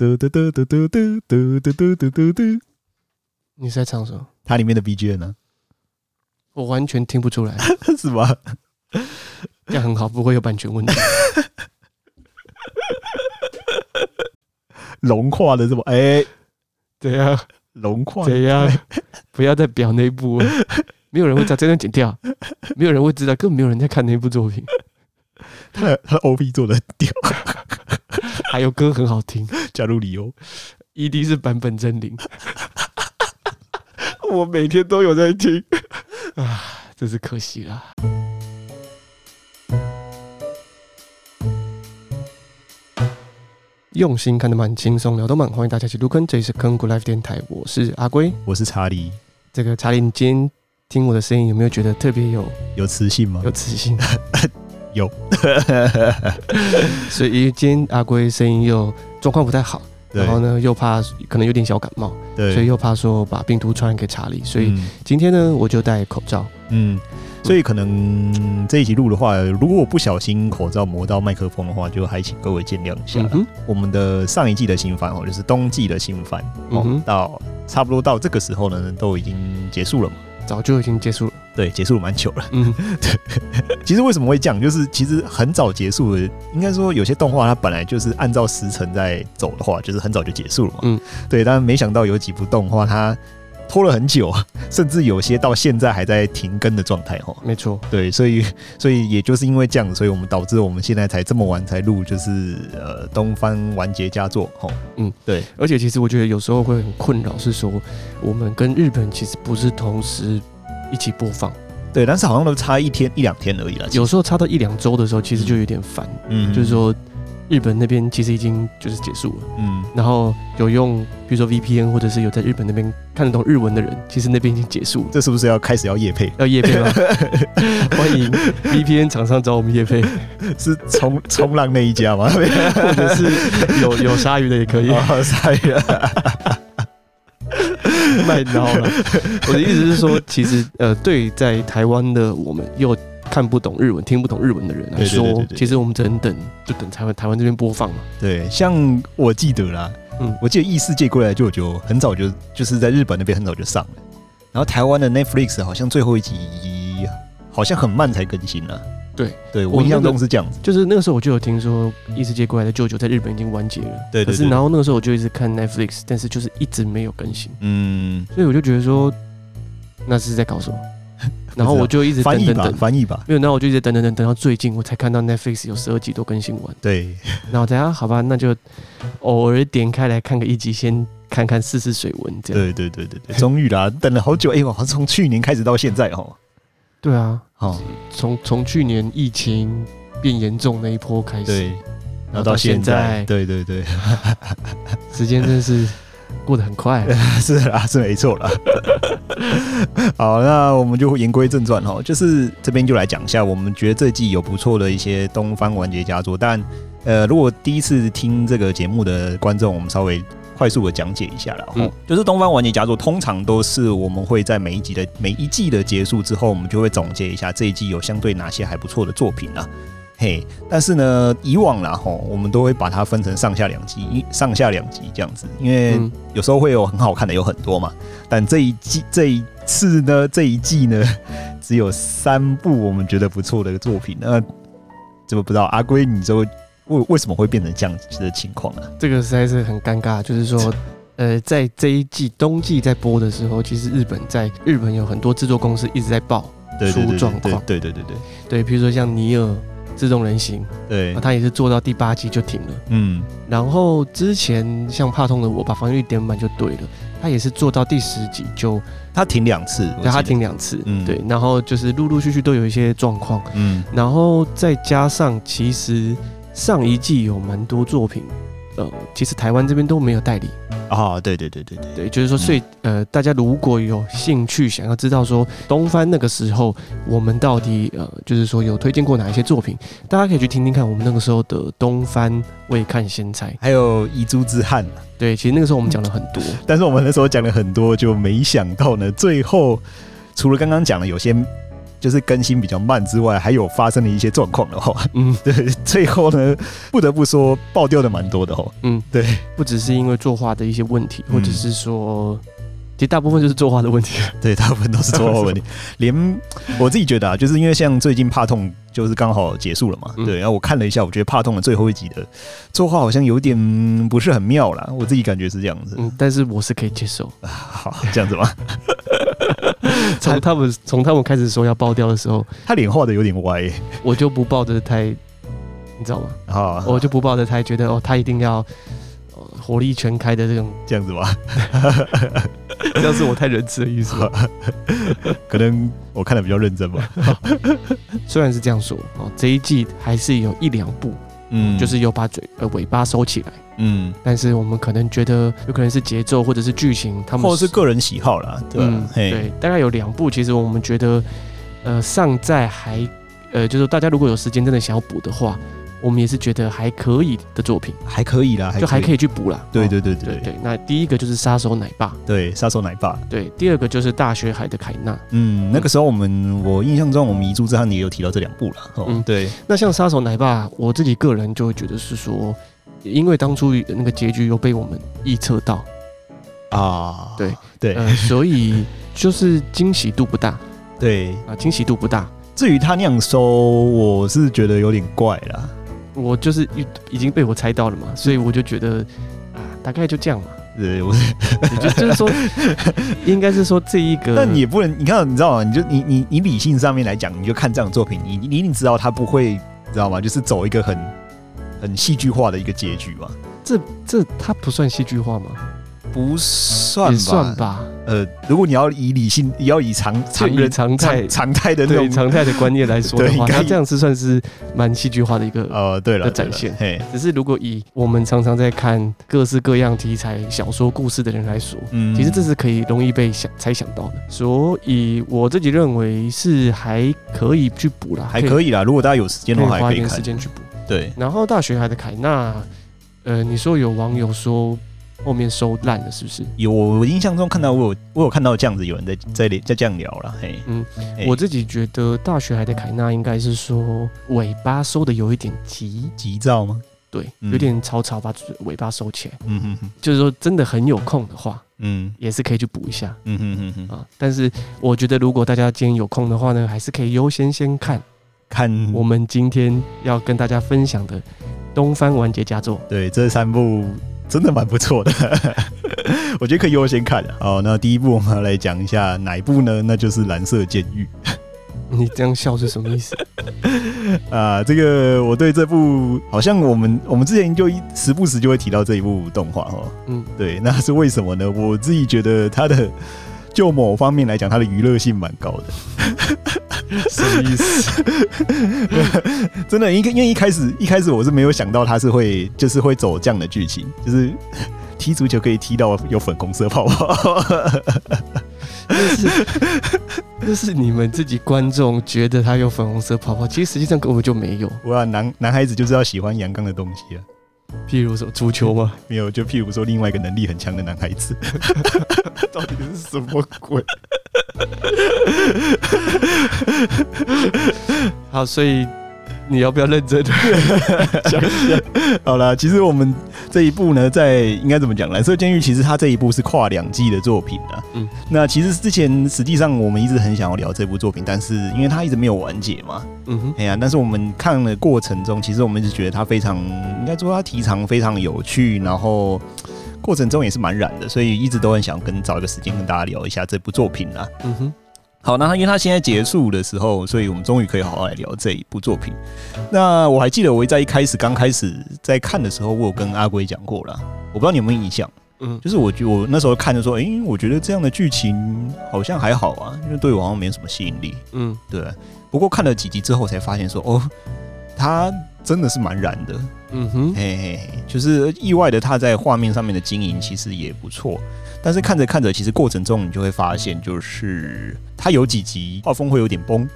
嘟嘟嘟嘟嘟嘟嘟嘟嘟嘟嘟嘟。你是在唱什么？它里面的 BGM 呢？我完全听不出来，是吗？这样很好，不会有版权问题。融化的这么哎，对呀，融化怎样？不要再表那部，没有人会把这段剪掉，没有人会知道，根本没有人在看那部作品。他的他的 OP 做的很屌，还有歌很好听。加入理由，ED 是版本真灵，我每天都有在听啊，真是可惜了。用心看得蛮轻松，聊得蛮欢迎大家一起入坑，这里是坑谷 Life 电台，我是阿龟，我是查理。这个查理，你今天听我的声音有没有觉得特别有有磁性吗？有磁性，有。所以今天阿龟声音又状况不太好，然后呢又怕可能有点小感冒，对，所以又怕说把病毒传染给查理，所以今天呢我就戴口罩，嗯。所以可能这一集录的话，如果我不小心口罩磨到麦克风的话，就还请各位见谅一下。嗯、我们的上一季的新番哦，就是冬季的新番，哦，到差不多到这个时候呢，都已经结束了嘛，早就已经结束了。对，结束了蛮久了。嗯，对。其实为什么会这样？就是其实很早结束了。应该说有些动画它本来就是按照时辰在走的话，就是很早就结束了嘛。嗯，对。但没想到有几部动画它。拖了很久，甚至有些到现在还在停更的状态，哈，没错，对，所以，所以也就是因为这样，所以我们导致我们现在才这么晚才录，就是呃，东方完结佳作，哈，嗯，对，而且其实我觉得有时候会很困扰，是说我们跟日本其实不是同时一起播放，对，但是好像都差一天一两天而已了，有时候差到一两周的时候，其实就有点烦，嗯，就是说。日本那边其实已经就是结束了，嗯，然后有用比如说 VPN 或者是有在日本那边看得懂日文的人，其实那边已经结束了。这是不是要开始要夜配？要夜配吗？欢迎 VPN 厂商找我们夜配，是冲冲浪那一家吗？或者是有有鲨鱼的也可以，鲨鱼 卖刀了。我的意思是说，其实呃，对在台湾的我们又。看不懂日文、听不懂日文的人来说，其实我们只能等，就等台湾台湾这边播放嘛。对，像我记得啦，嗯，我记得《异世界归来就就》很早就就是在日本那边很早就上了，然后台湾的 Netflix 好像最后一集好像很慢才更新了。对，对我印象中是这样子，就是那个时候我就有听说《异世界归来的舅舅》在日本已经完结了。对，可是然后那个时候我就一直看 Netflix，但是就是一直没有更新。嗯，所以我就觉得说，那是在搞什么？然后我就一直等等等翻译吧，没有，然后我就一直等等等等到最近我才看到 Netflix 有十二集都更新完。对，然后等下好吧，那就偶尔点开来看个一集，先看看试试水温这样。对对对对对，终于啦，等了好久，哎我，好像从去年开始到现在哦。对啊，好，从从去年疫情变严重那一波开始，对，然后到现在，对对对，时间真是。过得很快，是啊，是没错啦。好，那我们就言归正传哈，就是这边就来讲一下，我们觉得这季有不错的一些东方完结佳作。但呃，如果第一次听这个节目的观众，我们稍微快速的讲解一下了。嗯，就是东方完结佳作，通常都是我们会在每一集的每一季的结束之后，我们就会总结一下这一季有相对哪些还不错的作品啊。嘿，但是呢，以往啦吼，我们都会把它分成上下两集，一上下两集这样子，因为有时候会有很好看的有很多嘛。但这一季这一次呢，这一季呢，只有三部我们觉得不错的作品。那怎么不知道阿龟，你说为为什么会变成这样子的情况呢？这个实在是很尴尬，就是说，呃，在这一季冬季在播的时候，其实日本在日本有很多制作公司一直在爆出状况，对对对对对。比如说像尼尔。自动人形，对，他也是做到第八集就停了。嗯，然后之前像怕痛的我把防御力点满就对了，他也是做到第十集就他停两次，对，他停两次，嗯，对，然后就是陆陆续续都有一些状况，嗯，然后再加上其实上一季有蛮多作品，呃，其实台湾这边都没有代理。啊，对对对对对，对，就是说，所以呃，大家如果有兴趣想要知道说东番那个时候我们到底呃，就是说有推荐过哪一些作品，大家可以去听听看我们那个时候的东番未看先猜，还有遗珠之憾。对，其实那个时候我们讲了很多，但是我们那时候讲了很多，就没想到呢，最后除了刚刚讲的有些就是更新比较慢之外，还有发生了一些状况的话，嗯，对，最后呢，不得不说爆掉的蛮多的哦，嗯，对，不只是因为作画的一些问题，或者是说。其实大部分就是作画的问题，对，大部分都是作画问题。连我自己觉得啊，就是因为像最近怕痛就是刚好结束了嘛，嗯、对。然后我看了一下，我觉得怕痛的最后一集的作画好像有点不是很妙啦，我自己感觉是这样子。嗯，但是我是可以接受。好，这样子吗？从他们从他们开始说要爆掉的时候，他脸画的有点歪，我就不抱着太，你知道吗？啊，我就不抱着太觉得哦，他一定要。火力全开的这种这样子吧，这样是我太仁慈的意思吧？可能我看的比较认真吧。虽然是这样说哦，这一季还是有一两部，嗯，就是有把嘴呃尾巴收起来，嗯，但是我们可能觉得有可能是节奏或者是剧情，他们或者是个人喜好啦，对、嗯、对，大概有两部，其实我们觉得呃尚在还呃，就是大家如果有时间真的想要补的话。我们也是觉得还可以的作品，还可以啦，就还可以去补啦。对对对对对，对。那第一个就是杀手奶爸，对，杀手奶爸。对，第二个就是大学海的凯纳。嗯，那个时候我们，我印象中我们遗珠之憾也有提到这两部了。嗯，对。那像杀手奶爸，我自己个人就会觉得是说，因为当初那个结局又被我们预测到啊，对对，呃，所以就是惊喜度不大。对啊，惊喜度不大。至于他那样收，我是觉得有点怪啦。我就是已已经被我猜到了嘛，所以我就觉得啊，大概就这样嘛。对，我就就是说，应该是说这一个，但你也不能，你看，你知道吗？你就你你你理性上面来讲，你就看这样的作品，你你一定知道他不会，知道吗？就是走一个很很戏剧化的一个结局吧。这这他不算戏剧化吗？不算吧，算吧。呃，如果你要以理性，也要以常常人常态常态的那种常态的观念来说的 话，他这样是算是蛮戏剧化的一个呃，对了的展现。嘿，只是如果以我们常常在看各式各样题材小说故事的人来说，嗯，其实这是可以容易被想猜想到的。所以我自己认为是还可以去补啦，还可以啦。如果大家有时间的话，还可以花一点时间去补。对，然后大学海的凯纳，呃，你说有网友说。后面收烂了是不是？有，我印象中看到我有我有看到这样子有人在在在这样聊了，嘿，嗯，嘿。我自己觉得大学海的凯纳应该是说尾巴收的有一点急。急躁吗？对，有点草草把尾巴收起来，嗯哼哼，就是说真的很有空的话，嗯，也是可以去补一下，嗯哼哼哼啊，但是我觉得如果大家今天有空的话呢，还是可以优先先看看我们今天要跟大家分享的东山完结佳作，对，这三部。真的蛮不错的，我觉得可以优先看。好，那第一部我们要来讲一下哪一部呢？那就是《蓝色监狱》。你这样笑是什么意思？啊，这个我对这部好像我们我们之前就一时不时就会提到这一部动画哦。嗯，对，那是为什么呢？我自己觉得它的就某方面来讲，它的娱乐性蛮高的。什么意思？真的，因因为一开始一开始我是没有想到他是会就是会走这样的剧情，就是踢足球可以踢到有粉红色泡泡。但是那是你们自己观众觉得他有粉红色泡泡，其实实际上根本就没有。我男男孩子就是要喜欢阳刚的东西啊。譬如说足球吗？没有，就譬如说另外一个能力很强的男孩子，到底是什么鬼？好，所以。你要不要认真 讲一下？好了，其实我们这一部呢，在应该怎么讲？蓝色监狱其实它这一部是跨两季的作品啊。嗯，那其实之前实际上我们一直很想要聊这部作品，但是因为它一直没有完结嘛。嗯哼，哎呀，但是我们看的过程中，其实我们一直觉得它非常，应该说它题材非常有趣，然后过程中也是蛮燃的，所以一直都很想跟找一个时间跟大家聊一下这部作品啊。嗯哼。好，那他因为他现在结束的时候，所以我们终于可以好好来聊这一部作品。那我还记得我在一开始刚开始在看的时候，我有跟阿龟讲过了，我不知道你有没有印象？嗯，就是我觉我那时候看的时候，哎、欸，我觉得这样的剧情好像还好啊，因为对我好像没什么吸引力。嗯，对。不过看了几集之后才发现说，哦，他真的是蛮燃的。嗯哼，嘿嘿嘿，就是意外的他在画面上面的经营其实也不错。但是看着看着，其实过程中你就会发现，就是它有几集画风会有点崩，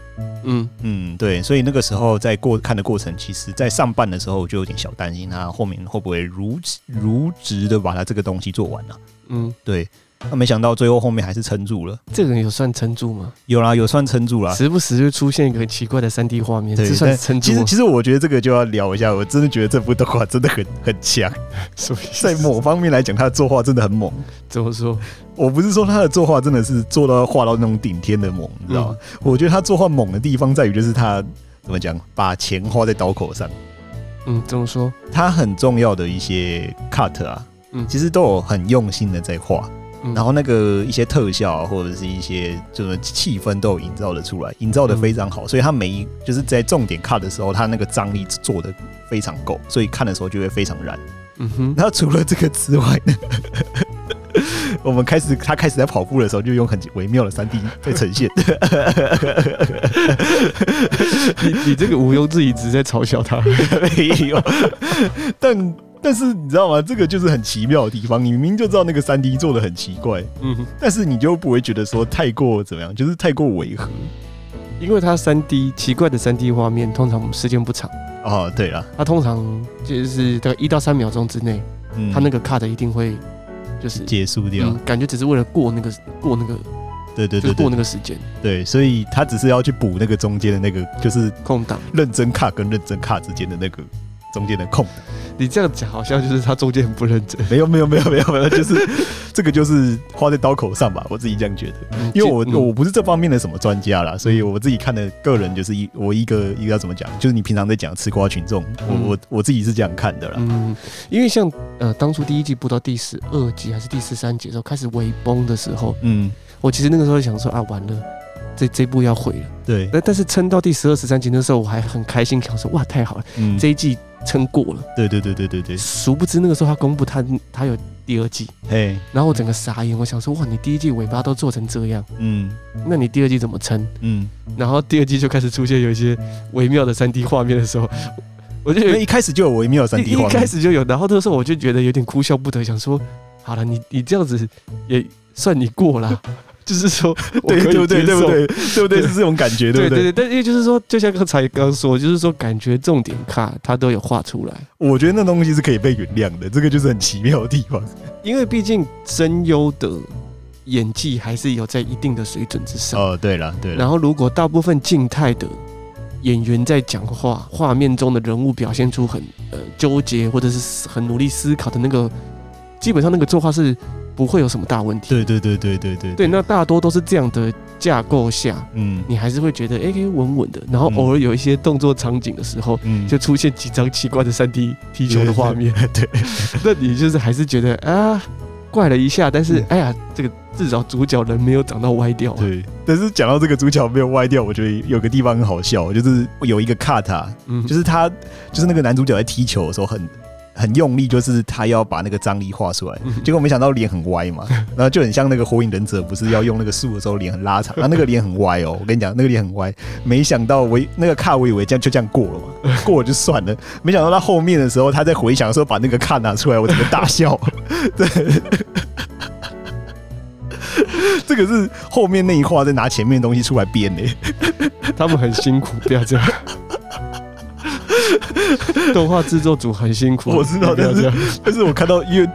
嗯。嗯，对，所以那个时候在过看的过程，其实在上半的时候我就有点小担心它后面会不会如如直的把它这个东西做完了，嗯，对。那没想到最后后面还是撑住了。这个人有算撑住吗？有啦，有算撑住啦。时不时就出现一个很奇怪的三 D 画面，这算撑住。其实，其实我觉得这个就要聊一下。我真的觉得这部动画真的很很强，所以在某方面来讲，他的作画真的很猛。怎么说？我不是说他的作画真的是做到画到那种顶天的猛，你知道吗？嗯、我觉得他作画猛的地方在于，就是他怎么讲，把钱花在刀口上。嗯，怎么说？他很重要的一些 cut 啊，嗯，其实都有很用心的在画，嗯、然后那个一些特效或者是一些就是气氛都有营造的出来，营造的非常好。嗯、所以他每一就是在重点 cut 的时候，他那个张力做的非常够，所以看的时候就会非常燃。嗯哼，然后除了这个之外呢？我们开始，他开始在跑步的时候，就用很微妙的三 D 在呈现。你你这个毋庸置疑，只是在嘲笑他，没有。但但是你知道吗？这个就是很奇妙的地方。你明明就知道那个三 D 做的很奇怪，嗯哼，但是你就不会觉得说太过怎么样，就是太过违和。因为它三 D 奇怪的三 D 画面，通常时间不长。哦，对了，它通常就是大概一到三秒钟之内，嗯，它那个 cut 一定会。就是结束掉，嗯，感觉只是为了过那个过那个，对对对，过那个时间，对，所以他只是要去补那个中间的那个，就是空档，认真卡跟认真卡之间的那个中间的空档。你这样讲好像就是他中间很不认真，没有没有没有没有没有，就是 这个就是花在刀口上吧，我自己这样觉得，因为我我不是这方面的什么专家啦，所以我自己看的个人就是一我一个一个要怎么讲，就是你平常在讲吃瓜群众，我我我自己是这样看的啦，嗯，因为像呃当初第一季播到第十二集还是第十三集的时候开始微崩的时候，嗯，我其实那个时候想说啊完了。这这部要毁了，对，但但是撑到第十二、十三集的时候，我还很开心，想说哇，太好了，嗯，这一季撑过了，对对对对对对。殊不知那个时候他公布他他有第二季，嘿，然后我整个傻眼，我想说哇，你第一季尾巴都做成这样，嗯，那你第二季怎么撑？嗯，然后第二季就开始出现有一些微妙的三 D 画面的时候，我就一开始就有微妙的三 D 画面，一开始就有，然后那个时候我就觉得有点哭笑不得，想说好了，你你这样子也算你过了。就是说，对对不对？对不对？对不对？是这种感觉，对不对？对对，但因为就是说，就像刚才刚说，就是说，感觉重点卡他都有画出来。我觉得那东西是可以被原谅的，这个就是很奇妙的地方。因为毕竟声优的演技还是有在一定的水准之上。哦，对了，对。然后，如果大部分静态的演员在讲话，画面中的人物表现出很呃纠结或者是很努力思考的那个，基本上那个作画是。不会有什么大问题。对对对对对对。对，那大多都是这样的架构下，嗯，你还是会觉得哎，稳稳的。然后偶尔有一些动作场景的时候，嗯，就出现几张奇怪的三 D 踢球的画面。对，那你就是还是觉得啊，怪了一下。但是哎呀，这个至少主角人没有长到歪掉。对，但是讲到这个主角没有歪掉，我觉得有个地方很好笑，就是有一个 cut，嗯，就是他就是那个男主角在踢球的时候很。很用力，就是他要把那个张力画出来，结果没想到脸很歪嘛，然后就很像那个火影忍者，不是要用那个树的时候脸很拉长，那那个脸很歪哦，我跟你讲，那个脸很歪，没想到我那个卡我以为这样就这样过了嘛，过了就算了，没想到他后面的时候，他在回想的时候把那个卡拿出来，我整个大笑，对，这个是后面那一画在拿前面的东西出来编的，他们很辛苦，不要这样。动画制作组很辛苦，我知道，但是但是我看到，因为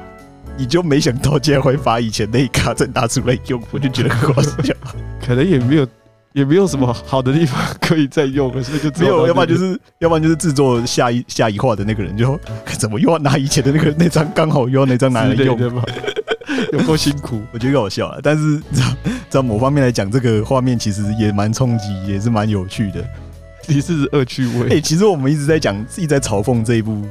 你就没想到竟然会把以前那一卡再拿出来用，我就觉得很好笑。可能也没有也没有什么好的地方可以再用，所以就只有，要不然就是要不然就是制作下一下一画的那个人就怎么又要拿以前的那个那张，刚好又要那张拿来用，对吧？有多辛苦，我觉得好笑啊。但是在某方面来讲，这个画面其实也蛮冲击，也是蛮有趣的。你是恶趣味。哎、欸，其实我们一直在讲，一直在嘲讽这一部，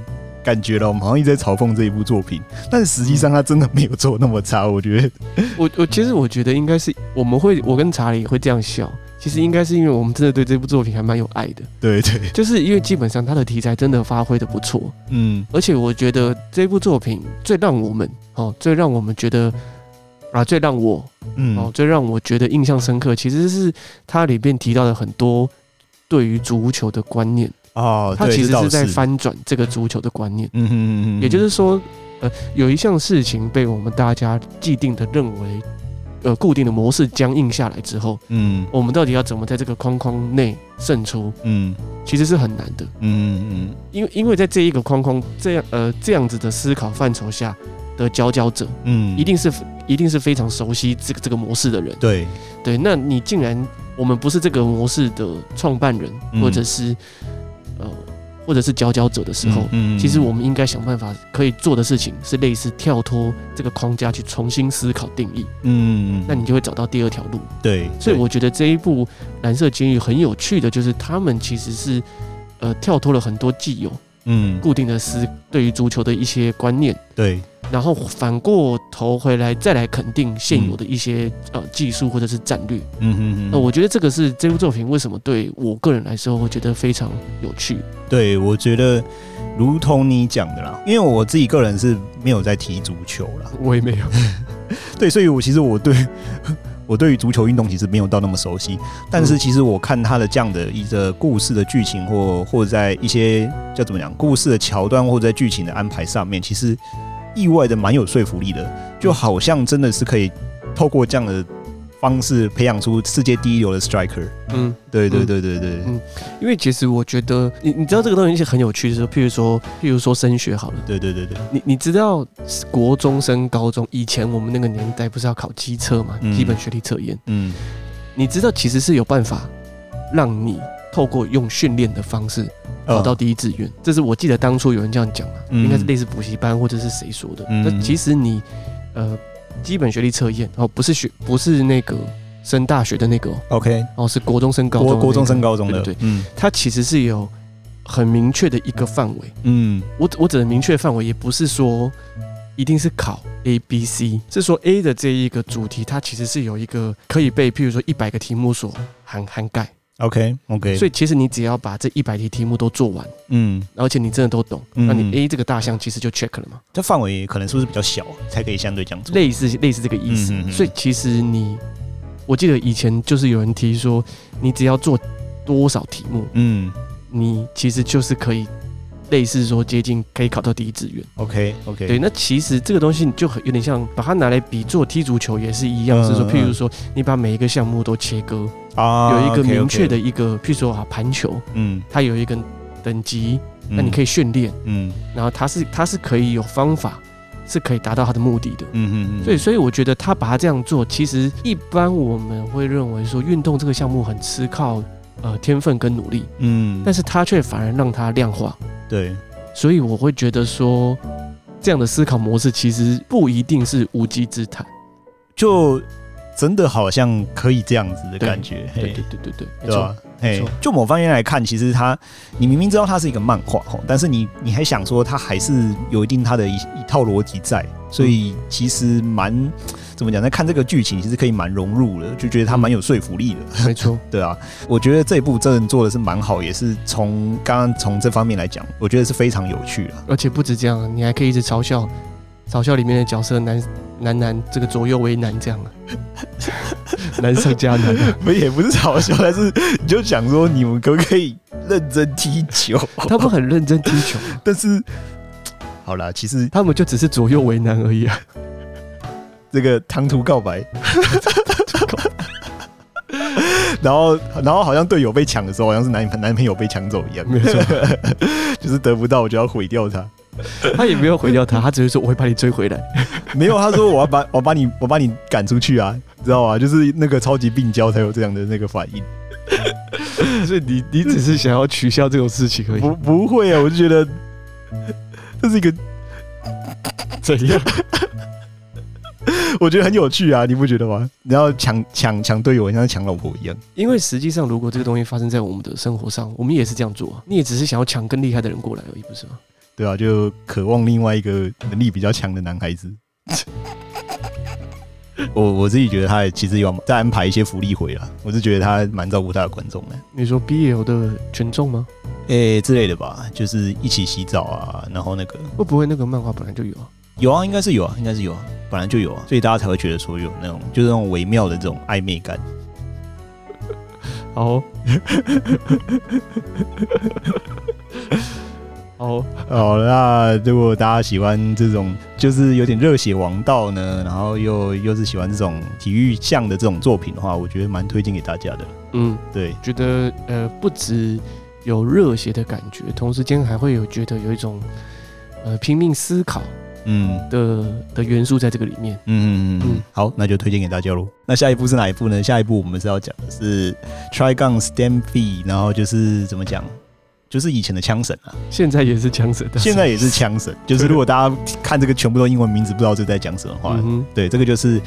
感觉了，我们好像一直在嘲讽这一部作品，但实际上他真的没有做那么差。我觉得，我我其实我觉得应该是我们会，我跟查理会这样笑，其实应该是因为我们真的对这部作品还蛮有爱的。对对，就是因为基本上他的题材真的发挥的不错，嗯，而且我觉得这部作品最让我们哦，最让我们觉得啊，最让我嗯哦，最让我觉得印象深刻，其实是它里面提到的很多。对于足球的观念啊，他其实是在翻转这个足球的观念。嗯哼嗯嗯，也就是说，呃，有一项事情被我们大家既定的认为，呃，固定的模式僵硬下来之后，嗯，我们到底要怎么在这个框框内胜出？嗯，其实是很难的。嗯嗯，因为因为在这一个框框这样呃这样子的思考范畴下的佼佼者，嗯，一定是一定是非常熟悉这个这个模式的人。对对，那你竟然我们不是这个模式的创办人，嗯、或者是呃。或者是佼佼者的时候，嗯，其实我们应该想办法可以做的事情是类似跳脱这个框架去重新思考定义，嗯，那你就会找到第二条路。对，所以我觉得这一部蓝色监狱很有趣的就是他们其实是呃跳脱了很多既有嗯固定的思对于足球的一些观念，对。然后反过头回来再来肯定现有的一些呃技术或者是战略，嗯嗯嗯。那我觉得这个是这部作品为什么对我个人来说我觉得非常有趣。对，我觉得如同你讲的啦，因为我自己个人是没有在踢足球啦，我也没有。对，所以我其实我对 我对于足球运动其实没有到那么熟悉，但是其实我看他的这样的一个故事的剧情或或者在一些叫怎么讲故事的桥段或者在剧情的安排上面，其实。意外的蛮有说服力的，就好像真的是可以透过这样的方式培养出世界第一流的 striker。嗯，对对对对对。嗯，因为其实我觉得，你你知道这个东西是很有趣的时候，譬如说譬如说升学好了。对对对对。你你知道国中升高中以前我们那个年代不是要考机测嘛？基本学历测验。嗯。你知道其实是有办法让你透过用训练的方式。考到第一志愿，这是我记得当初有人这样讲嘛，应该是类似补习班或者是谁说的。那其实你，呃，基本学历测验哦，不是学，不是那个升大学的那个，OK，哦，是国中升高中，国中升高中的，对，嗯，它其实是有很明确的一个范围，嗯，我我指的明确范围也不是说一定是考 A、B、C，是说 A 的这一个主题，它其实是有一个可以被，譬如说一百个题目所涵涵盖。OK OK，所以其实你只要把这一百题题目都做完，嗯，而且你真的都懂，嗯、那你 A 这个大项其实就 check 了嘛。这范围可能是不是比较小，才可以相对这样做？类似类似这个意思。嗯、哼哼，所以其实你，我记得以前就是有人提说，你只要做多少题目，嗯，你其实就是可以。类似说接近可以考到第一志愿，OK OK，对，那其实这个东西就很有点像把它拿来比做踢足球也是一样，是说，譬如说你把每一个项目都切割啊，有一个明确的一个，譬如说啊盘球，嗯，它有一个等级，那你可以训练，嗯，然后它是它是可以有方法，是可以达到它的目的的，嗯嗯嗯，所以所以我觉得他把它这样做，其实一般我们会认为说运动这个项目很吃靠呃天分跟努力，嗯，但是他却反而让他量化。对，所以我会觉得说，这样的思考模式其实不一定是无稽之谈，就真的好像可以这样子的感觉。对对对对对，对吧？哎，就某方面来看，其实他，你明明知道它是一个漫画吼，但是你你还想说它还是有一定它的一一套逻辑在，所以其实蛮怎么讲？在看这个剧情，其实可以蛮融入的，就觉得它蛮有说服力的。嗯、没错，对啊，我觉得这一部真的做的是蛮好，也是从刚刚从这方面来讲，我觉得是非常有趣的。而且不止这样，你还可以一直嘲笑嘲笑里面的角色男男男这个左右为难这样啊。难上加难，不也不是嘲笑，但是你就想说，你们可不可以认真踢球？他们很认真踢球，但是好了，其实他们就只是左右为难而已啊。这个唐突告白，然后然后好像队友被抢的时候，好像是男男朋友被抢走一样，没错，就是得不到我就要毁掉他。他也没有毁掉他，他只是说我会把你追回来。没有，他说我要把我把你我把你赶出去啊，知道吗？就是那个超级病娇才有这样的那个反应。所以你你只是想要取消这种事情而已。不不会啊，我就觉得这是一个怎样？我觉得很有趣啊，你不觉得吗？你要抢抢抢队友，像抢老婆一样。因为实际上，如果这个东西发生在我们的生活上，我们也是这样做啊。你也只是想要抢更厉害的人过来而已，不是吗？对啊，就渴望另外一个能力比较强的男孩子。我我自己觉得他其实有在安排一些福利回了，我是觉得他蛮照顾他的观众的。你说 BL 的群众吗？诶、欸，之类的吧，就是一起洗澡啊，然后那个会不会那个漫画本来就有啊？有啊，应该是有啊，应该是有啊，本来就有啊，所以大家才会觉得说有那种就是那种微妙的这种暧昧感。好。好，好，那如果大家喜欢这种就是有点热血王道呢，然后又又是喜欢这种体育向的这种作品的话，我觉得蛮推荐给大家的。嗯，对，觉得呃不止有热血的感觉，同时间还会有觉得有一种呃拼命思考，嗯的的元素在这个里面。嗯嗯嗯，好，那就推荐给大家喽。那下一步是哪一步呢？下一步我们是要讲的是 Trigon Stampede，然后就是怎么讲？就是以前的枪神啊，现在也是枪神，现在也是枪神。就是如果大家看这个全部都英文名字，不知道这在讲什么话，嗯、对，这个就是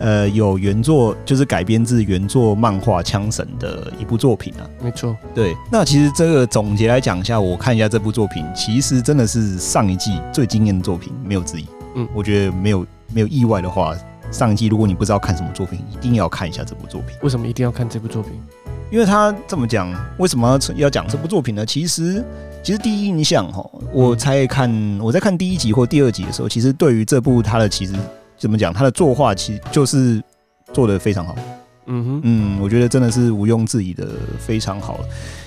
呃有原作，就是改编自原作漫画《枪神》的一部作品啊。没错，对。那其实这个总结来讲一下，我看一下这部作品，其实真的是上一季最惊艳的作品，没有之一。嗯，我觉得没有没有意外的话，上一季如果你不知道看什么作品，一定要看一下这部作品。为什么一定要看这部作品？因为他这么讲，为什么要讲这部作品呢？其实，其实第一印象哈，我才看我在看第一集或第二集的时候，其实对于这部他的其实怎么讲，他的作画其实就是做的非常好。嗯哼，嗯，我觉得真的是毋庸置疑的非常好。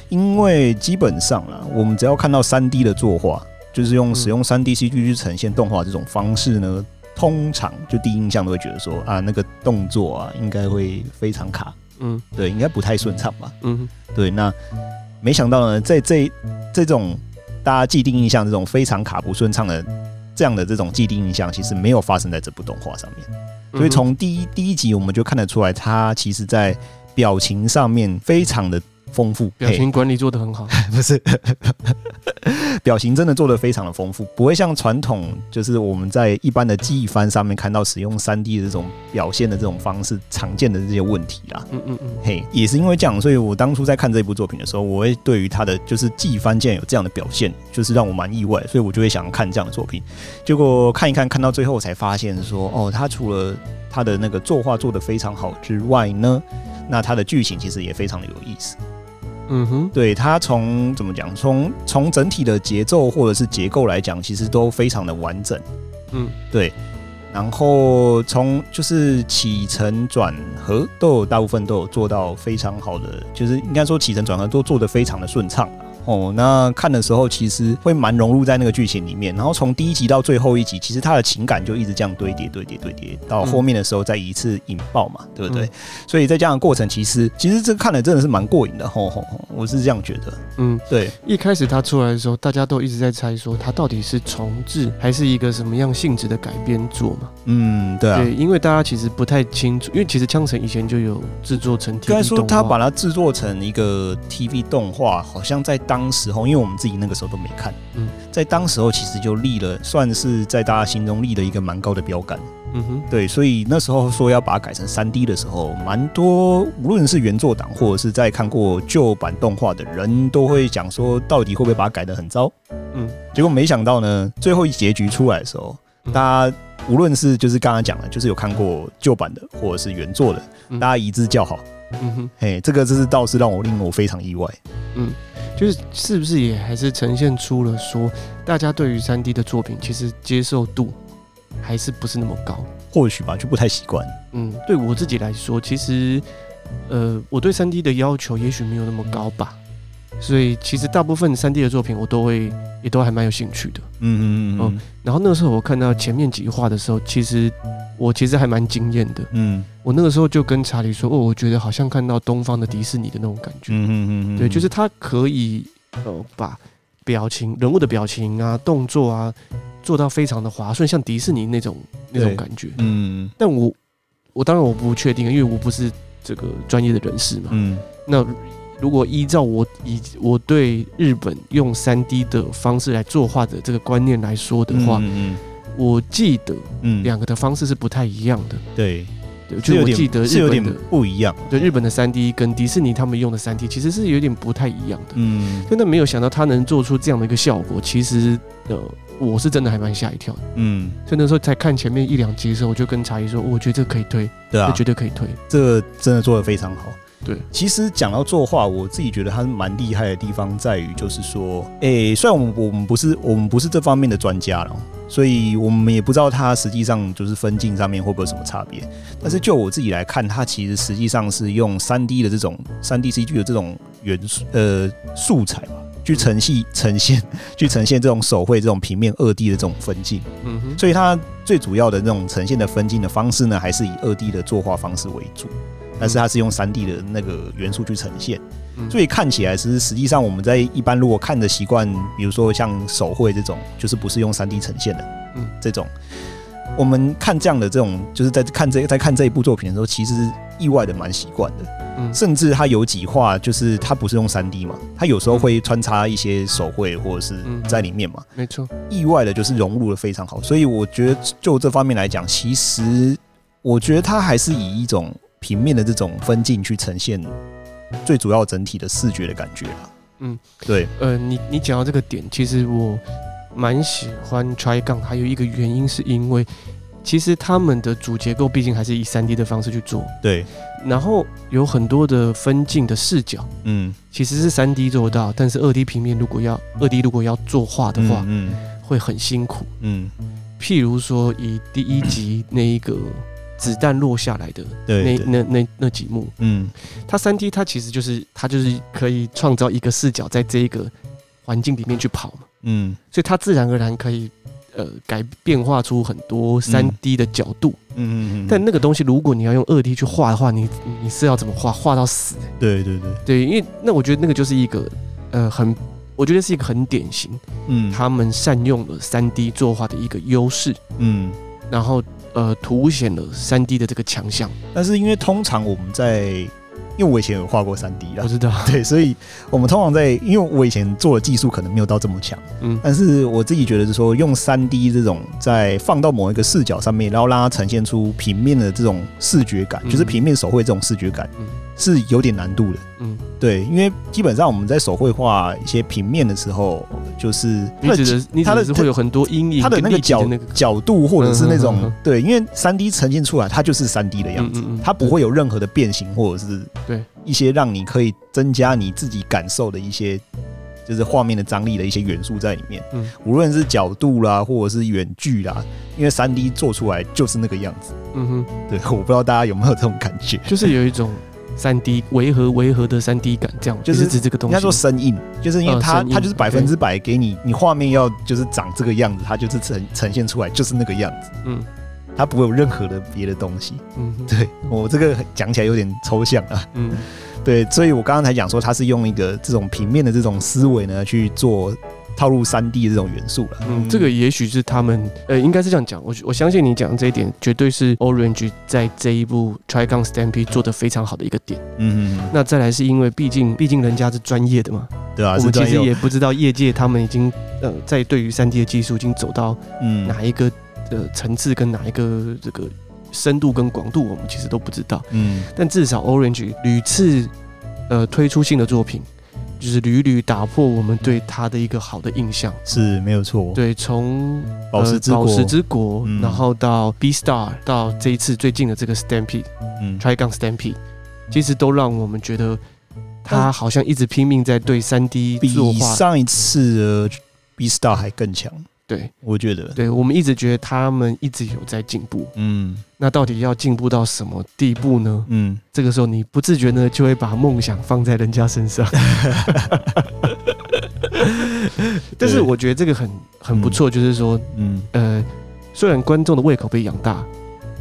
因为基本上啊，我们只要看到三 D 的作画，就是用使用三 D CG 去呈现动画这种方式呢，通常就第一印象都会觉得说啊，那个动作啊，应该会非常卡。嗯，对，应该不太顺畅吧？嗯，对，那没想到呢，在这这种大家既定印象这种非常卡不顺畅的这样的这种既定印象，其实没有发生在这部动画上面。所以从第一第一集我们就看得出来，他其实在表情上面非常的。丰富，表情管理做得很好，不是，表情真的做得非常的丰富，不会像传统就是我们在一般的记忆番上面看到使用三 D 的这种表现的这种方式常见的这些问题啦。嗯嗯嗯，嘿，也是因为这样，所以我当初在看这部作品的时候，我会对于他的就是记忆番竟然有这样的表现，就是让我蛮意外，所以我就会想看这样的作品。结果看一看，看到最后才发现说，哦，他除了他的那个作画做得非常好之外呢，那他的剧情其实也非常的有意思。嗯哼，对，它从怎么讲，从从整体的节奏或者是结构来讲，其实都非常的完整。嗯，对。然后从就是起承转合都有大部分都有做到非常好的，就是应该说起承转合都做得非常的顺畅。哦，那看的时候其实会蛮融入在那个剧情里面，然后从第一集到最后一集，其实他的情感就一直这样堆叠、堆叠、堆叠，到后面的时候再一次引爆嘛，对不对？嗯、所以在这样的过程，其实其实这个看的真的是蛮过瘾的，吼吼吼，我是这样觉得。嗯，对。一开始他出来的时候，大家都一直在猜说他到底是重置还是一个什么样性质的改编作嘛。嗯，对啊。对，因为大家其实不太清楚，因为其实枪神以前就有制作成应该说他把它制作成一个 TV 动画，好像在当时候，因为我们自己那个时候都没看，嗯，在当时候其实就立了，算是在大家心中立了一个蛮高的标杆，嗯哼，对，所以那时候说要把它改成三 D 的时候，蛮多无论是原作党或者是在看过旧版动画的人都会讲说，到底会不会把它改得很糟，嗯，结果没想到呢，最后一结局出来的时候，大家无论是就是刚刚讲的，就是有看过旧版的或者是原作的，大家一致叫好，嗯哼，嘿，这个这是倒是让我令我非常意外，嗯。就是是不是也还是呈现出了说，大家对于三 D 的作品其实接受度还是不是那么高？或许吧，就不太习惯。嗯，对我自己来说，其实呃，我对三 D 的要求也许没有那么高吧。所以其实大部分三 D 的作品我都会也都还蛮有兴趣的。嗯嗯嗯。然后那个时候我看到前面几画的时候，其实我其实还蛮惊艳的。嗯。我那个时候就跟查理说：“哦，我觉得好像看到东方的迪士尼的那种感觉。”嗯嗯嗯。对，就是他可以呃把表情、人物的表情啊、动作啊做到非常的滑顺，像迪士尼那种那种感觉。嗯。但我我当然我不确定，因为我不是这个专业的人士嘛。嗯。那。如果依照我以我对日本用三 D 的方式来作画的这个观念来说的话，嗯嗯，我记得，嗯，两个的方式是不太一样的。对，对，就我记得日本的不一样。对，日本的三 D 跟迪士尼他们用的三 D 其实是有点不太一样的。嗯，真的没有想到他能做出这样的一个效果。其实，呃，我是真的还蛮吓一跳的。嗯，所以那时候才看前面一两集的时候，我就跟茶姨说，我觉得这可以推，对啊，绝对可以推，这个真的做的非常好。对，其实讲到作画，我自己觉得它蛮厉害的地方在于，就是说，诶、欸，虽然我们我们不是我们不是这方面的专家了，所以我们也不知道它实际上就是分镜上面会不会有什么差别。但是就我自己来看，它其实实际上是用三 D 的这种三 D CG 的这种元素呃素材吧，去呈现 呈现去呈现这种手绘这种平面二 D 的这种分镜。嗯哼，所以它最主要的那种呈现的分镜的方式呢，还是以二 D 的作画方式为主。但是它是用三 D 的那个元素去呈现，嗯、所以看起来是实际上我们在一般如果看的习惯，比如说像手绘这种，就是不是用三 D 呈现的，嗯，这种，我们看这样的这种，就是在看这在看这一部作品的时候，其实意外的蛮习惯的，嗯，甚至它有几画就是它不是用三 D 嘛，它有时候会穿插一些手绘或者是在里面嘛，没错，意外的就是融入的非常好，所以我觉得就这方面来讲，其实我觉得它还是以一种平面的这种分镜去呈现。最主要整体的视觉的感觉啊，嗯，对，呃，你你讲到这个点，其实我蛮喜欢 try gun 还有一个原因是因为，其实他们的主结构毕竟还是以三 D 的方式去做，对，然后有很多的分镜的视角，嗯，其实是三 D 做到，但是二 D 平面如果要二 D 如果要作画的话，嗯，嗯，会很辛苦，嗯，譬如说以第一集那一个。子弹落下来的那那那那几幕，嗯，它三 D 它其实就是它就是可以创造一个视角在这一个环境里面去跑嘛，嗯，所以它自然而然可以呃改变化出很多三 D 的角度，嗯嗯，但那个东西如果你要用二 D 去画的话，你你是要怎么画？画到死？对对对。对，因为那我觉得那个就是一个呃很，我觉得是一个很典型，嗯，他们善用了三 D 作画的一个优势，嗯，然后。呃，凸显了三 D 的这个强项，但是因为通常我们在，因为我以前有画过三 D 啦，我知道，对，所以我们通常在，因为我以前做的技术可能没有到这么强，嗯，但是我自己觉得是说，用三 D 这种在放到某一个视角上面，然后让它呈现出平面的这种视觉感，嗯、就是平面手绘这种视觉感。嗯是有点难度的，嗯，对，因为基本上我们在手绘画一些平面的时候，就是你指的，你指的是会有很多阴影，它的那个角角度或者是那种，对，因为三 D 呈现出来，它就是三 D 的样子，它不会有任何的变形或者是对。一些让你可以增加你自己感受的一些，就是画面的张力的一些元素在里面，嗯，无论是角度啦，或者是远距啦，因为三 D 做出来就是那个样子，嗯哼，对，我不知道大家有没有这种感觉，就是有一种。三 D 违和违和的三 D 感，这样就是指这个东西。应该说生硬，就是因为它它就是百分之百给你，你画面要就是长这个样子，它就是呈呈现出来就是那个样子。嗯，它不会有任何的别的东西。嗯，对我这个讲起来有点抽象啊。嗯，对，所以我刚刚才讲说，它是用一个这种平面的这种思维呢去做。套入三 D 的这种元素了，嗯，这个也许是他们，呃，应该是这样讲。我我相信你讲的这一点，绝对是 Orange 在这一部 Trigun Stampede 做的非常好的一个点。嗯嗯。那再来是因为毕竟毕竟人家是专业的嘛，对啊。我们其实也不知道业界他们已经呃在对于三 D 的技术已经走到嗯哪一个的层次跟哪一个这个深度跟广度，我们其实都不知道。嗯。但至少 Orange 屡次呃推出新的作品。就是屡屡打破我们对他的一个好的印象，是没有错。对，从宝石之国，宝石之国，然后到 Beastar，到这一次最近的这个 Stampede，嗯，Trigun Stampede，其实都让我们觉得他好像一直拼命在对三 D 作画，比上一次的 Beastar 还更强。对，我觉得，对，我们一直觉得他们一直有在进步。嗯，那到底要进步到什么地步呢？嗯，这个时候你不自觉呢，就会把梦想放在人家身上。但是我觉得这个很很不错，就是说，嗯呃，虽然观众的胃口被养大，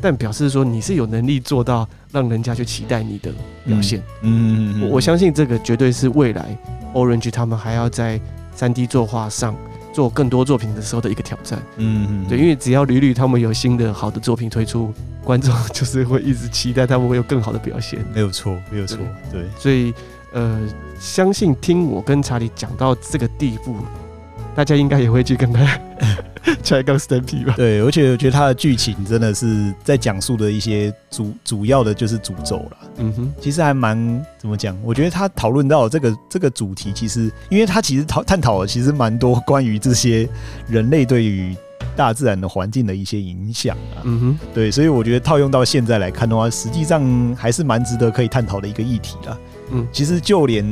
但表示说你是有能力做到让人家去期待你的表现。嗯，我我相信这个绝对是未来 Orange 他们还要在三 D 作画上。做更多作品的时候的一个挑战，嗯，对，因为只要屡屡他们有新的好的作品推出，观众就是会一直期待他们会有更好的表现。没有错，没有错，对。所以，呃，相信听我跟查理讲到这个地步，大家应该也会去跟他。Trigun Stampede 吧。对，而且我觉得他的剧情真的是在讲述的一些主主要的就是诅咒了。嗯哼，其实还蛮怎么讲？我觉得他讨论到这个这个主题，其实因为他其实讨探讨了其实蛮多关于这些人类对于大自然的环境的一些影响啊。嗯哼，对，所以我觉得套用到现在来看的话，实际上还是蛮值得可以探讨的一个议题啦。嗯，其实就连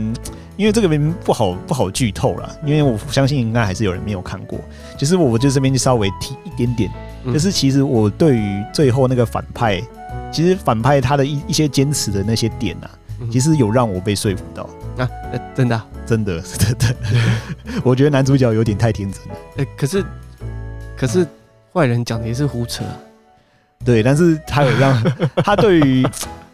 因为这个边不好不好剧透了，因为我相信应该还是有人没有看过。其实我就这边就稍微提一点点，就是其实我对于最后那个反派，其实反派他的一一些坚持的那些点啊，其实有让我被说服到啊，真的真的是真的，我觉得男主角有点太天真了。哎，可是可是坏人讲的也是胡扯，对，但是他有让 他对于。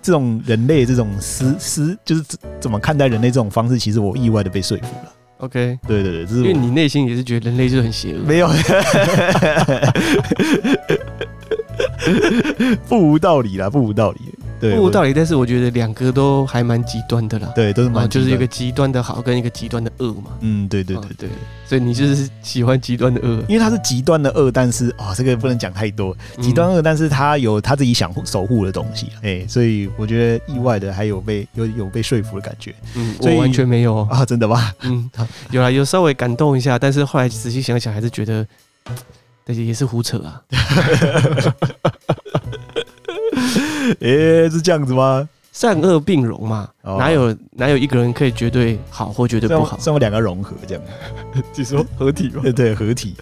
这种人类这种思思，就是怎么看待人类这种方式，其实我意外的被说服了。OK，对对对，因为你内心也是觉得人类就很邪恶。没有，不无道理啦，不无道理。对，不无道理，但是我觉得两个都还蛮极端的啦。对，都是蛮，就是一个极端的好跟一个极端的恶嘛。嗯，对对对对，所以你就是喜欢极端的恶，因为他是极端的恶，但是啊，这个不能讲太多。极端恶，但是他有他自己想守护的东西，哎，所以我觉得意外的还有被有有被说服的感觉。嗯，我完全没有啊，真的吗？嗯，有啦，有稍微感动一下，但是后来仔细想想，还是觉得，但是也是胡扯啊。哎、欸，是这样子吗？善恶并容嘛，哦、哪有哪有一个人可以绝对好或绝对不好？算我两个融合这样，就说合体嘛。对对，合体。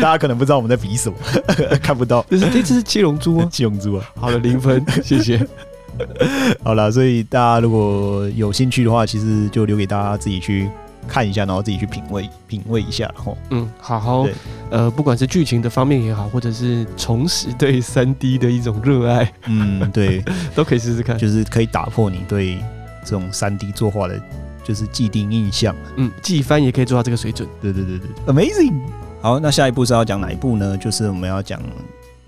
大家可能不知道我们在比什么，看不到。这是这次是七龙珠吗？七龙珠啊。好了，零分，谢谢。好了，所以大家如果有兴趣的话，其实就留给大家自己去。看一下，然后自己去品味品味一下，吼。嗯，好好，对呃，不管是剧情的方面也好，或者是重拾对三 D 的一种热爱，嗯，对，都可以试试看，就是可以打破你对这种三 D 作画的，就是既定印象。嗯，季帆也可以做到这个水准。对对对对，Amazing。好，那下一步是要讲哪一部呢？就是我们要讲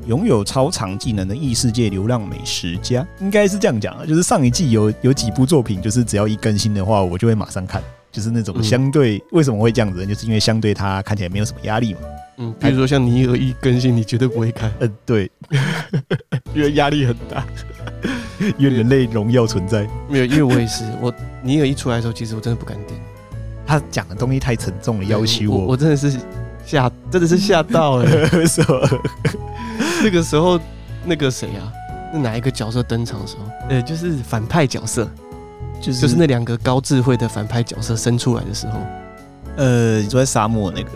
拥有超长技能的异世界流浪美食家，应该是这样讲啊。就是上一季有有几部作品，就是只要一更新的话，我就会马上看。就是那种相对为什么会这样子呢？就是因为相对它看起来没有什么压力嘛。嗯，比如说像尼尔一更新，你绝对不会看。嗯，对，因为压力很大，因为人类荣耀存在。没有，因为我也是，我尼尔一出来的时候，其实我真的不敢点。他讲的东西太沉重了，要挟我，我真的是吓，真的是吓到了。什么？那个时候，那个谁啊？那哪一个角色登场的时候？呃，就是反派角色。就是就是那两个高智慧的反派角色生出来的时候，呃，你说在沙漠那个，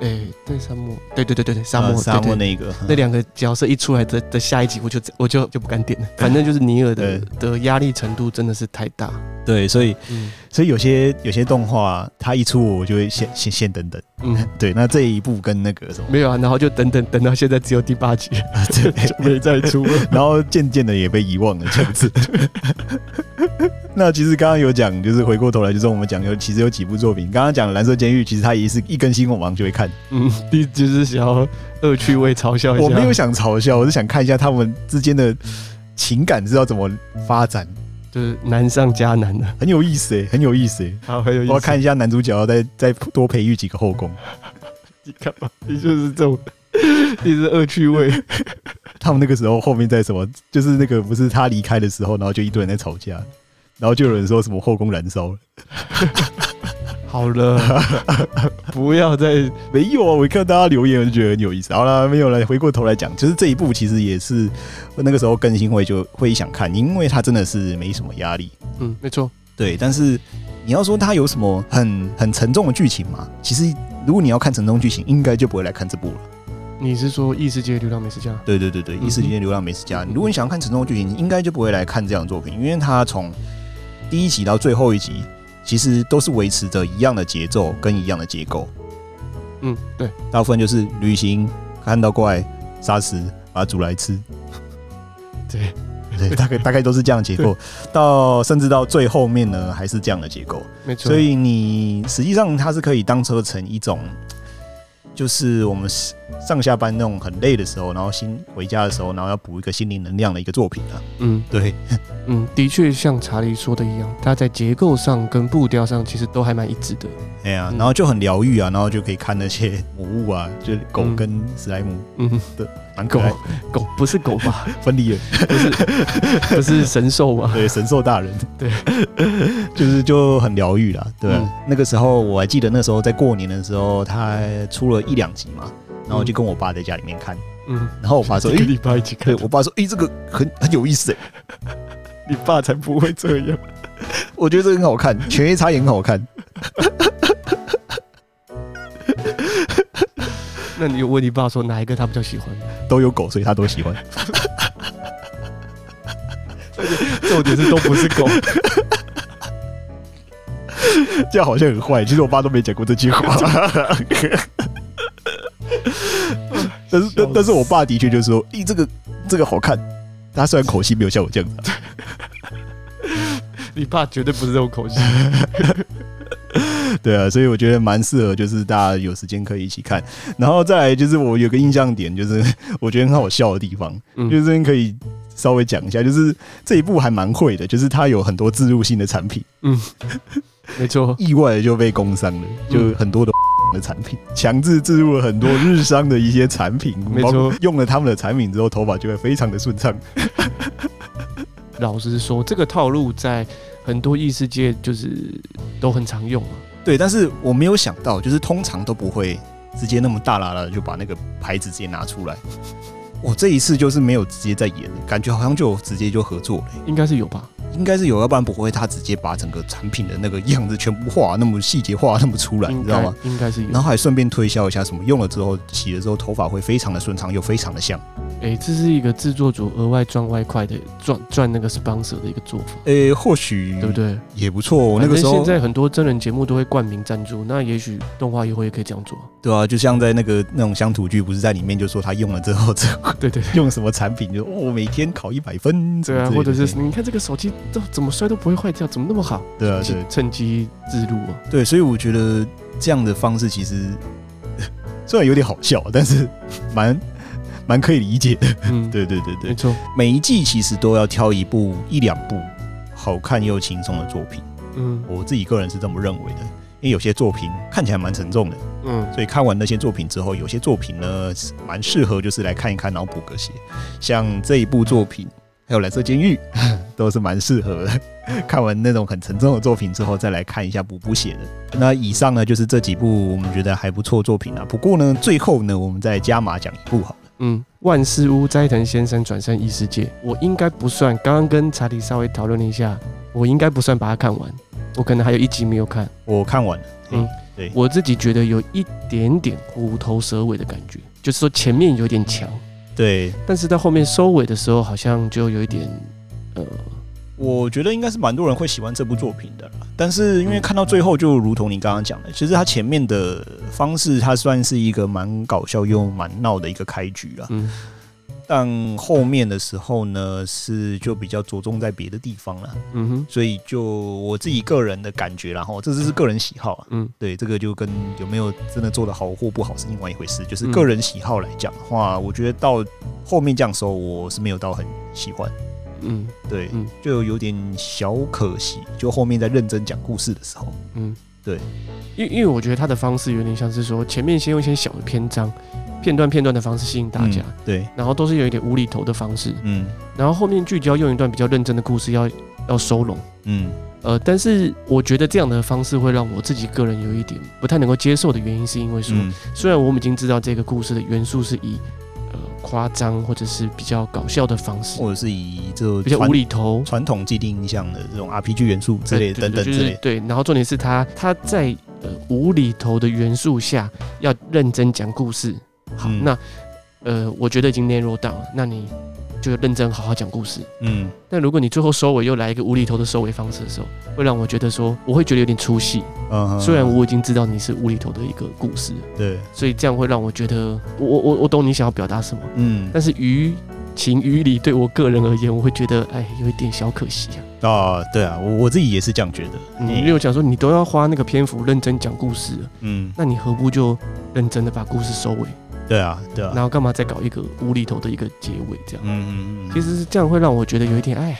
哎、欸，对沙漠，对对对对对沙漠、呃、沙漠那个，那两个角色一出来的的下一集，我就我就就不敢点了。反正就是尼尔的的压力程度真的是太大，对，所以、嗯、所以有些有些动画它一出，我就会先先先等等，嗯，对。那这一部跟那个什么没有啊，然后就等等等到现在只有第八集，就没再出了，然后渐渐的也被遗忘了这样子。那其实刚刚有讲，就是回过头来，就是我们讲有其实有几部作品。刚刚讲《蓝色监狱》，其实它也是一更新，我马上就会看。嗯，第就是想要恶趣味嘲笑一下。我没有想嘲笑，我是想看一下他们之间的情感是要怎么发展，就是难上加难的，很有意思哎，很有意思哎。好，很有意思。我要看一下男主角要再再多培育几个后宫。你看嘛，你就是这种，你是恶趣味。他们那个时候后面在什么？就是那个不是他离开的时候，然后就一堆人在吵架，然后就有人说什么后宫燃烧了。好了，不要再没有啊！我一看大家留言，我就觉得很有意思。好了，没有了。回过头来讲，就是这一部其实也是那个时候更新会就会想看，因为它真的是没什么压力。嗯，没错。对，但是你要说它有什么很很沉重的剧情嘛？其实如果你要看沉重剧情，应该就不会来看这部了。你是说异世界流浪美食家？对对对对，异世界流浪美食家。如果你想要看沉重剧情，你应该就不会来看这样的作品，因为它从第一集到最后一集，其实都是维持着一样的节奏跟一样的结构。嗯，对，大部分就是旅行，看到怪，杀死，把它煮来吃。对对，大概大概都是这样的结构，到甚至到最后面呢，还是这样的结构。没错，所以你实际上它是可以当车成一种。就是我们上下班那种很累的时候，然后新回家的时候，然后要补一个心灵能量的一个作品啊。嗯，对，嗯，的确像查理说的一样，它在结构上跟步调上其实都还蛮一致的。哎呀，然后就很疗愈啊，然后就可以看那些魔物啊，就狗跟史莱姆，嗯，对，蛮可爱。狗不是狗吧？分离了，不是不是神兽吗？对，神兽大人，对，就是就很疗愈啦。对，那个时候我还记得，那时候在过年的时候，他出了。一两集嘛，然后就跟我爸在家里面看，嗯，然后我爸说：“ 跟你爸一起看。”我爸说：“哎，这个很很有意思哎。”你爸才不会这样，我觉得这个很好看，《犬夜叉》也很好看。那你有问你爸说哪一个他比较喜欢？都有狗，所以他都喜欢。重点是都不是狗，这样好像很坏。其实我爸都没讲过这句话。但是但但是我爸的确就是说，咦，这个这个好看。他虽然口气没有像我这样子，你爸绝对不是这种口气。对啊，所以我觉得蛮适合，就是大家有时间可以一起看。然后再来就是我有个印象点，就是我觉得很好笑的地方，嗯、就是这边可以稍微讲一下，就是这一部还蛮会的，就是它有很多自入性的产品。嗯，没错，意外的就被工伤了，就很多的的产品强制置入了很多日商的一些产品，没错，用了他们的产品之后，头发就会非常的顺畅。老实说，这个套路在很多异世界就是都很常用啊。对，但是我没有想到，就是通常都不会直接那么大喇喇的就把那个牌子直接拿出来。我这一次就是没有直接在演，感觉好像就直接就合作了。应该是有吧。应该是有，要不然不会他直接把整个产品的那个样子全部画那么细节画那么出来，你知道吗？应该是有。然后还顺便推销一下什么用了之后洗了之后头发会非常的顺畅又非常的像。哎、欸，这是一个制作组额外赚外快的赚赚那个 sponsor 的一个做法。哎、欸，或许对不对？也不错。那个时候现在很多真人节目都会冠名赞助，那也许动画也会也可以这样做。对啊，就像在那个那种乡土剧，不是在里面就说他用了之后，之后 对，对对，用什么产品就哦每天考一百分。对啊，或者是你看这个手机都怎么摔都不会坏掉，怎么那么好？对啊，对，趁机自入啊。对，所以我觉得这样的方式其实虽然有点好笑，但是蛮。蛮可以理解的，嗯，对对对对，没错。每一季其实都要挑一部一两部好看又轻松的作品，嗯，我自己个人是这么认为的。因为有些作品看起来蛮沉重的，嗯，所以看完那些作品之后，有些作品呢蛮适合就是来看一看，然后补个血。像这一部作品，还有《蓝色监狱》，都是蛮适合的。看完那种很沉重的作品之后，再来看一下补补写的。那以上呢就是这几部我们觉得还不错作品啊。不过呢，最后呢，我们再加码讲一部好了。嗯，万事屋斋藤先生转身异世界，我应该不算。刚刚跟查理稍微讨论了一下，我应该不算把它看完，我可能还有一集没有看。我看完了，嗯，对，我自己觉得有一点点虎头蛇尾的感觉，就是说前面有点强，对，但是到后面收尾的时候，好像就有一点，呃。我觉得应该是蛮多人会喜欢这部作品的啦，但是因为看到最后，就如同你刚刚讲的，其实它前面的方式，它算是一个蛮搞笑又蛮闹的一个开局啦。嗯，但后面的时候呢，是就比较着重在别的地方了。嗯哼，所以就我自己个人的感觉，然后这只是个人喜好啊。嗯，对，这个就跟有没有真的做的好或不好是另外一回事。就是个人喜好来讲的话，我觉得到后面这样说，我是没有到很喜欢。嗯，对，嗯，就有点小可惜，就后面在认真讲故事的时候，嗯，对，因因为我觉得他的方式有点像是说，前面先用一些小的篇章、片段、片段的方式吸引大家，嗯，对，然后都是有一点无厘头的方式，嗯，然后后面聚焦用一段比较认真的故事要要收拢，嗯，呃，但是我觉得这样的方式会让我自己个人有一点不太能够接受的原因，是因为说，嗯，虽然我们已经知道这个故事的元素是以。夸张或者是比较搞笑的方式，或者是以这种比较无厘头、传统既定印象的这种 RPG 元素之类等等之类，对，对，然后重点是他他在呃无厘头的元素下要认真讲故事。好，嗯、那呃，我觉得已经 narrow down 了，那你。就认真好好讲故事，嗯，但如果你最后收尾又来一个无厘头的收尾方式的时候，会让我觉得说，我会觉得有点出戏。嗯，虽然我已经知道你是无厘头的一个故事，对，所以这样会让我觉得，我我我懂你想要表达什么，嗯，但是于情于理，对我个人而言，我会觉得，哎，有一点小可惜啊。啊，对啊，我我自己也是这样觉得。嗯，因为我讲说，你都要花那个篇幅认真讲故事，嗯，那你何不就认真的把故事收尾？对啊，对啊，然后干嘛再搞一个无厘头的一个结尾？这样，嗯嗯嗯，其实是这样会让我觉得有一点哎，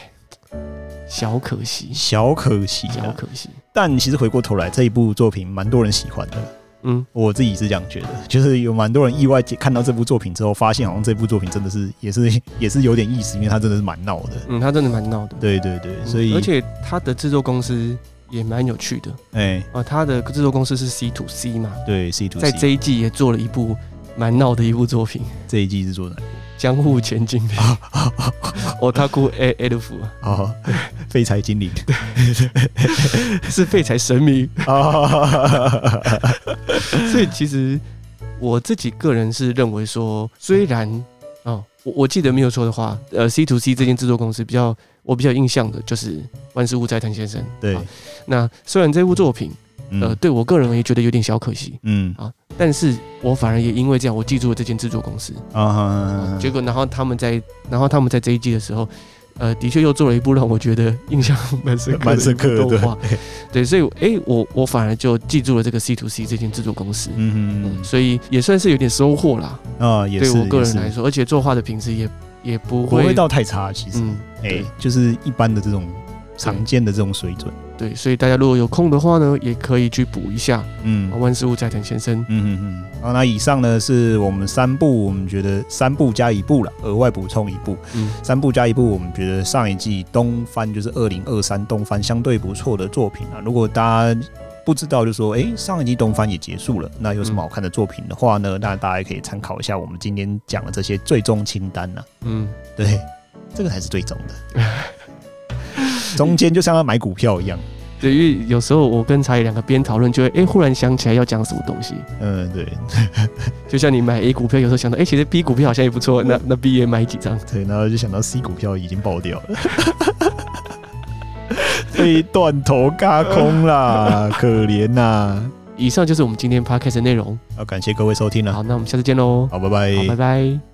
小可惜，小可惜，小可惜。但其实回过头来，这一部作品蛮多人喜欢的，嗯，我自己是这样觉得，就是有蛮多人意外看到这部作品之后，发现好像这部作品真的是也是也是有点意思，因为它真的是蛮闹的，嗯，它真的蛮闹的，对对对，所以而且它的制作公司也蛮有趣的，哎，啊，它的制作公司是 C to C 嘛，对，C to C，在这一季也做了一部。蛮闹的一部作品，这一季是做的江户前进的，哦，他哭 A F 啊，废柴精灵，是废柴神明。所以其实我自己个人是认为说，虽然哦，我我记得没有错的话，呃，C to C 这间制作公司比较我比较印象的就是万事屋斋藤先生，对，那虽然这部作品。呃，对我个人而言觉得有点小可惜，嗯啊，但是我反而也因为这样，我记住了这间制作公司啊，结果然后他们在，然后他们在这一季的时候，呃，的确又做了一部让我觉得印象蛮深刻、蛮深刻的动画。对，所以哎、欸，我我反而就记住了这个 C to C 这间制作公司。嗯嗯嗯，所以也算是有点收获啦。啊，也是。对我个人来说，而且作画的品质也也不会，不会到太差，其实。哎、就是一般的这种常见的这种水准。对，所以大家如果有空的话呢，也可以去补一下。嗯，万事屋斋藤先生。嗯嗯嗯。好，那以上呢是我们三部，我们觉得三部加一部了，额外补充一部。嗯，三部加一部，我们觉得上一季东番就是二零二三东番相对不错的作品啊。如果大家不知道，就说哎、欸，上一季东翻也结束了，那有什么好看的作品的话呢？那大家可以参考一下我们今天讲的这些最终清单呢、啊。嗯，对，这个才是最终的。中间就像要买股票一样，对，因为有时候我跟茶野两个边讨论，就会哎，忽然想起来要讲什么东西。嗯，对，就像你买 A 股票，有时候想到哎，其实 B 股票好像也不错，那那 B 也买几张。对，然后就想到 C 股票已经爆掉了，被断头轧空啦，可怜呐。以上就是我们今天 Podcast 的内容，好，感谢各位收听了。好，那我们下次见喽。好，拜拜。好，拜拜。